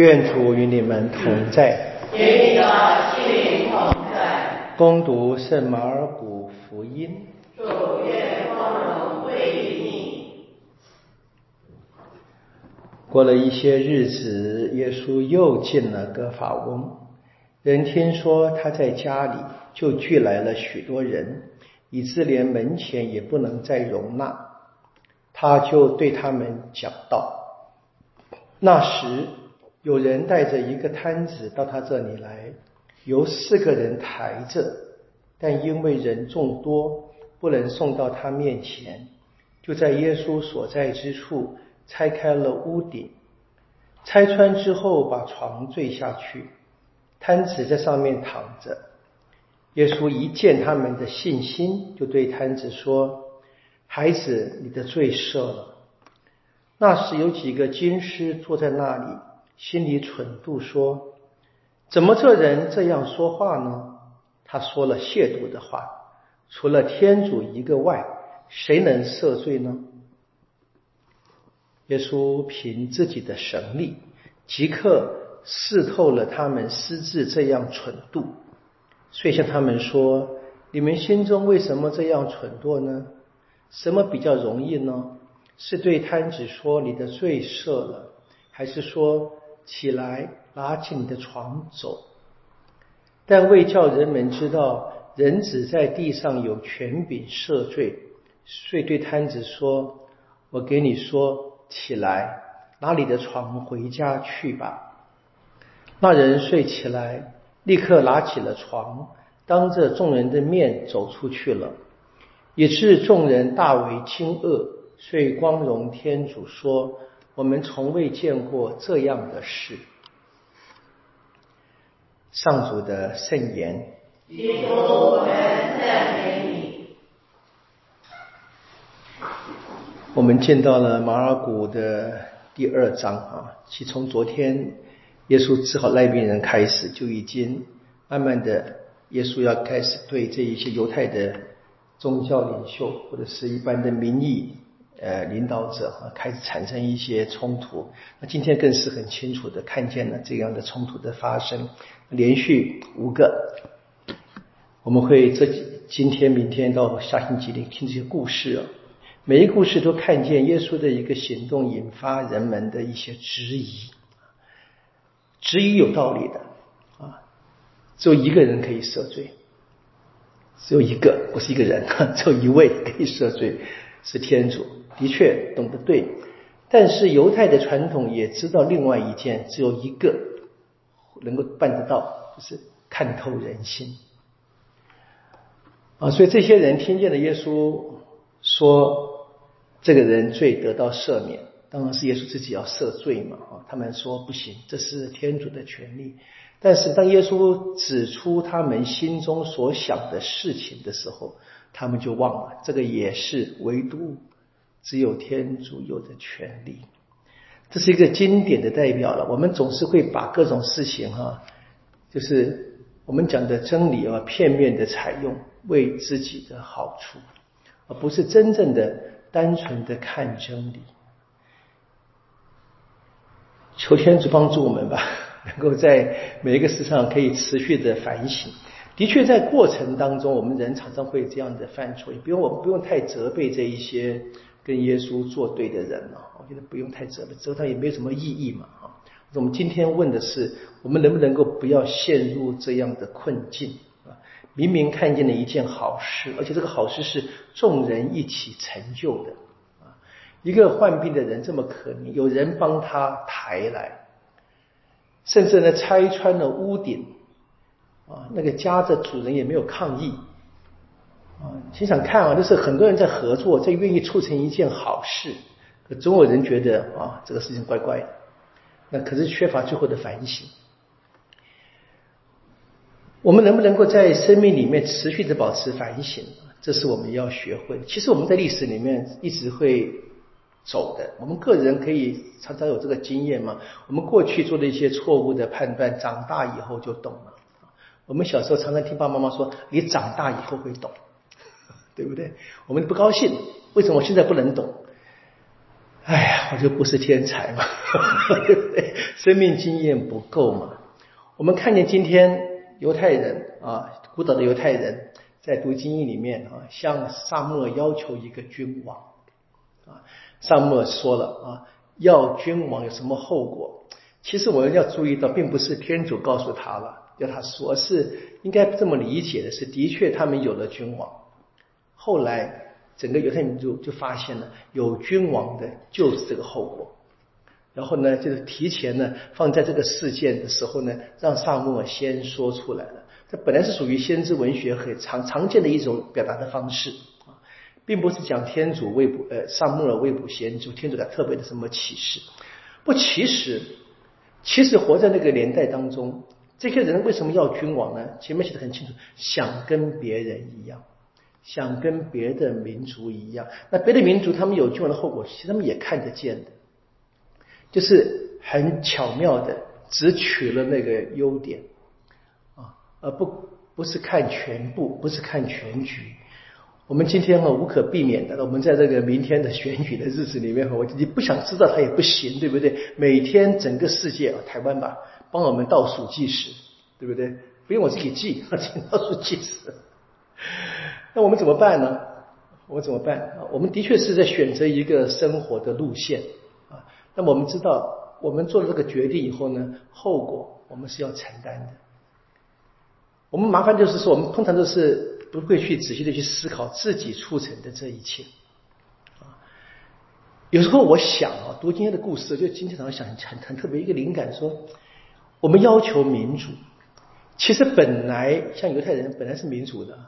愿主与你们同在。与你的心灵同在。攻读圣马尔谷福音。主愿光荣归于你。过了一些日子，耶稣又进了哥法翁。人听说他在家里，就聚来了许多人，以致连门前也不能再容纳。他就对他们讲道。那时，有人带着一个摊子到他这里来，由四个人抬着，但因为人众多，不能送到他面前，就在耶稣所在之处拆开了屋顶，拆穿之后，把床坠下去。摊子在上面躺着，耶稣一见他们的信心，就对摊子说：“孩子，你的罪赦了。”那时有几个军师坐在那里，心里蠢度说：“怎么这人这样说话呢？他说了亵渎的话，除了天主一个外，谁能赦罪呢？”耶稣凭自己的神力，即刻。试透了他们私自这样蠢度，遂向他们说：“你们心中为什么这样蠢惰呢？什么比较容易呢？是对摊子说你的罪赦了，还是说起来拿起你的床走？但为叫人们知道人子在地上有权柄赦罪，遂对摊子说：我给你说，起来拿你的床回家去吧。”那人睡起来，立刻拿起了床，当着众人的面走出去了，以致众人大为惊愕，遂光荣天主说：“我们从未见过这样的事。”上主的圣言。基督，我们赞美你。我们见到了马尔谷的第二章啊，其从昨天。耶稣治好赖病人开始，就已经慢慢的，耶稣要开始对这一些犹太的宗教领袖或者是一般的民意呃领导者啊，开始产生一些冲突。那今天更是很清楚的看见了这样的冲突的发生，连续五个，我们会这今天、明天到下星期里听这些故事啊，每一个故事都看见耶稣的一个行动引发人们的一些质疑。质疑有道理的啊，只有一个人可以赦罪，只有一个，不是一个人，只有一位可以赦罪，是天主。的确懂得对，但是犹太的传统也知道另外一件，只有一个能够办得到，就是看透人心啊。所以这些人听见了耶稣说，这个人罪得到赦免。当然是耶稣自己要赦罪嘛，啊，他们说不行，这是天主的权利。但是当耶稣指出他们心中所想的事情的时候，他们就忘了，这个也是唯独只有天主有的权利。这是一个经典的代表了。我们总是会把各种事情哈，就是我们讲的真理啊，片面的采用，为自己的好处，而不是真正的单纯的看真理。求天主帮助我们吧，能够在每一个事上可以持续的反省。的确，在过程当中，我们人常常会这样的犯错，也不用我们不用太责备这一些跟耶稣作对的人了。我觉得不用太责备，责他也没有什么意义嘛。啊，我们今天问的是，我们能不能够不要陷入这样的困境啊？明明看见了一件好事，而且这个好事是众人一起成就的啊。一个患病的人这么可怜，有人帮他抬来，甚至呢拆穿了屋顶，啊，那个家的主人也没有抗议，啊，想想看啊，就是很多人在合作，在愿意促成一件好事，可总有人觉得啊，这个事情怪怪的，那可是缺乏最后的反省。我们能不能够在生命里面持续的保持反省？这是我们要学会。其实我们在历史里面一直会。走的，我们个人可以常常有这个经验嘛？我们过去做的一些错误的判断，长大以后就懂了。我们小时候常常听爸爸妈妈说：“你长大以后会懂，对不对？”我们不高兴，为什么我现在不能懂？哎呀，我就不是天才嘛，对不对？生命经验不够嘛。我们看见今天犹太人啊，古岛的犹太人在读经义里面啊，向萨母要求一个君王啊。萨母说了啊，要君王有什么后果？其实我们要注意到，并不是天主告诉他了，要他说，是应该这么理解的：是的确他们有了君王，后来。整个犹太民族就发现了有君王的就是这个后果，然后呢，就是提前呢放在这个事件的时候呢，让萨母尔先说出来了。这本来是属于先知文学很常常见的一种表达的方式啊，并不是讲天主未卜呃萨母尔未卜先知，天主他特别的什么启示。不，其实其实活在那个年代当中，这些人为什么要君王呢？前面写的很清楚，想跟别人一样。想跟别的民族一样，那别的民族他们有君王的后果，其实他们也看得见的，就是很巧妙的只取了那个优点啊，而不不是看全部，不是看全局。我们今天哈无可避免的，我们在这个明天的选举的日子里面哈，我你不想知道他也不行，对不对？每天整个世界啊，台湾吧，帮我们倒数计时，对不对？不用我自己记，请倒数计时。那我们怎么办呢？我们怎么办啊？我们的确是在选择一个生活的路线啊。那么我们知道，我们做了这个决定以后呢，后果我们是要承担的。我们麻烦就是说，我们通常都是不会去仔细的去思考自己促成的这一切啊。有时候我想啊，读今天的故事，就今天早上想很很特别一个灵感，说我们要求民主，其实本来像犹太人本来是民主的。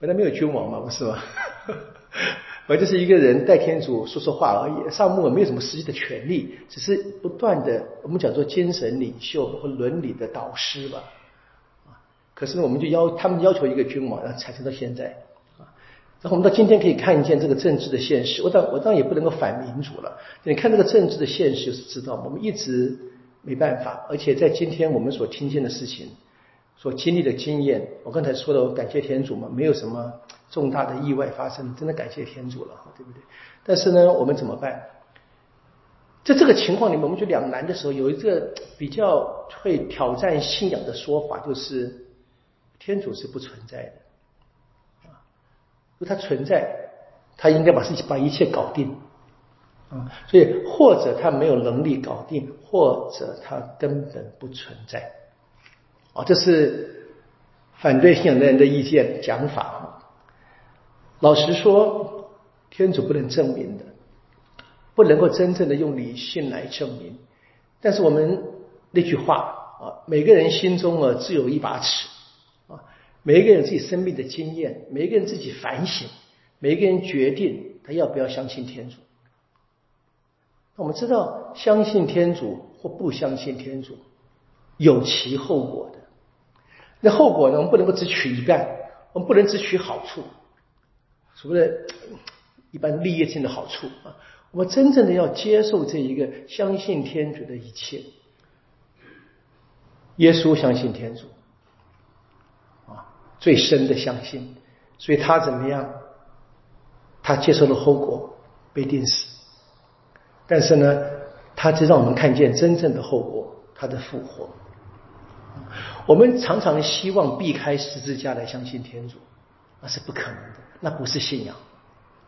本来没有君王嘛，不是吗？我就是一个人代天主说说话而已。萨母没有什么实际的权利，只是不断的我们讲做精神领袖和伦理的导师吧。啊，可是，我们就要他们要求一个君王，然后产生到现在啊。然后我们到今天可以看见这个政治的现实。我当我当然也不能够反民主了。你看这个政治的现实，就是知道我们一直没办法，而且在今天我们所听见的事情。所经历的经验，我刚才说的，我感谢天主嘛，没有什么重大的意外发生，真的感谢天主了，对不对？但是呢，我们怎么办？在这个情况里面，我们就两难的时候，有一个比较会挑战信仰的说法，就是天主是不存在的啊，如果他存在，他应该把自己把一切搞定啊，所以或者他没有能力搞定，或者他根本不存在。啊，这是反对信仰的人的意见讲法。老实说，天主不能证明的，不能够真正的用理性来证明。但是我们那句话啊，每个人心中啊自有一把尺啊，每一个人自己生命的经验，每一个人自己反省，每一个人决定他要不要相信天主。那我们知道，相信天主或不相信天主，有其后果的。那后果呢？我们不能够只取一半，我们不能只取好处，所谓的一般利益性的好处啊。我们真正的要接受这一个相信天主的一切。耶稣相信天主啊，最深的相信，所以他怎么样？他接受了后果，被钉死。但是呢，他就让我们看见真正的后果，他的复活。我们常常希望避开十字架来相信天主，那是不可能的，那不是信仰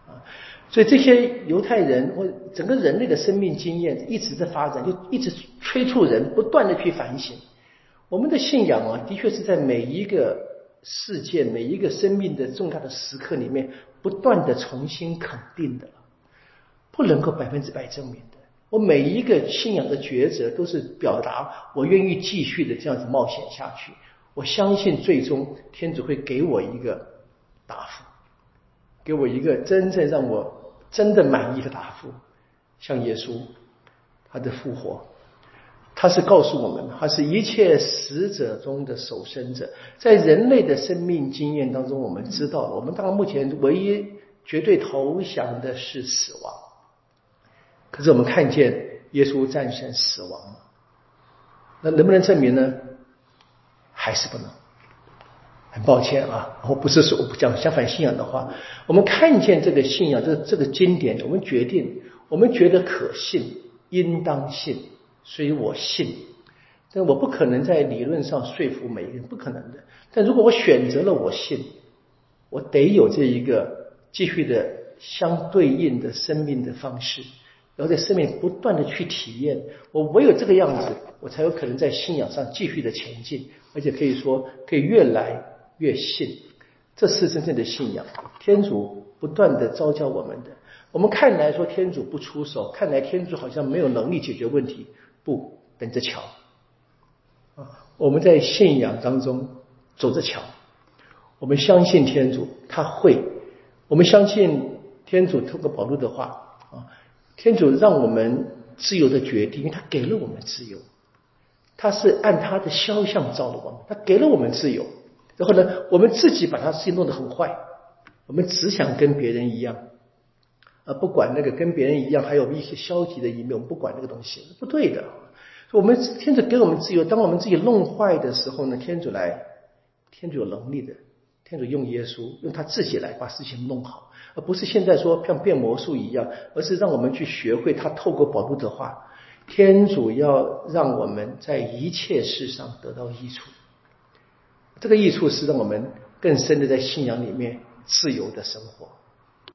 啊！所以这些犹太人或整个人类的生命经验一直在发展，就一直催促人不断的去反省。我们的信仰啊，的确是在每一个事件、每一个生命的重大的时刻里面，不断的重新肯定的，不能够百分之百证明。我每一个信仰的抉择，都是表达我愿意继续的这样子冒险下去。我相信最终天主会给我一个答复，给我一个真正让我真的满意的答复。像耶稣，他的复活，他是告诉我们，他是一切死者中的守生者。在人类的生命经验当中，我们知道，我们当然目前唯一绝对投降的是死亡。是我们看见耶稣战胜死亡了，那能不能证明呢？还是不能。很抱歉啊，我不是说不讲相反信仰的话。我们看见这个信仰，这这个经典，我们决定我们觉得可信，应当信，所以我信。但我不可能在理论上说服每一个人，不可能的。但如果我选择了我信，我得有这一个继续的相对应的生命的方式，然后在生命不断的去体验。我唯有这个样子，我才有可能在信仰上继续的前进，而且可以说可以越来越信。这是真正的信仰。天主不断的召教我们的。我们看来说天主不出手，看来天主好像没有能力解决问题。不，等着瞧。啊我们在信仰当中走着瞧，我们相信天主他会，我们相信天主透过保禄的话啊，天主让我们自由的决定，因为他给了我们自由，他是按他的肖像造的我们，他给了我们自由，然后呢，我们自己把他事情弄得很坏，我们只想跟别人一样，啊，不管那个跟别人一样，还有一些消极的一面，我们不管那个东西，不对的。我们天主给我们自由，当我们自己弄坏的时候呢，天主来，天主有能力的，天主用耶稣，用他自己来把事情弄好，而不是现在说像变魔术一样，而是让我们去学会他透过保禄的话，天主要让我们在一切事上得到益处，这个益处是让我们更深的在信仰里面自由的生活。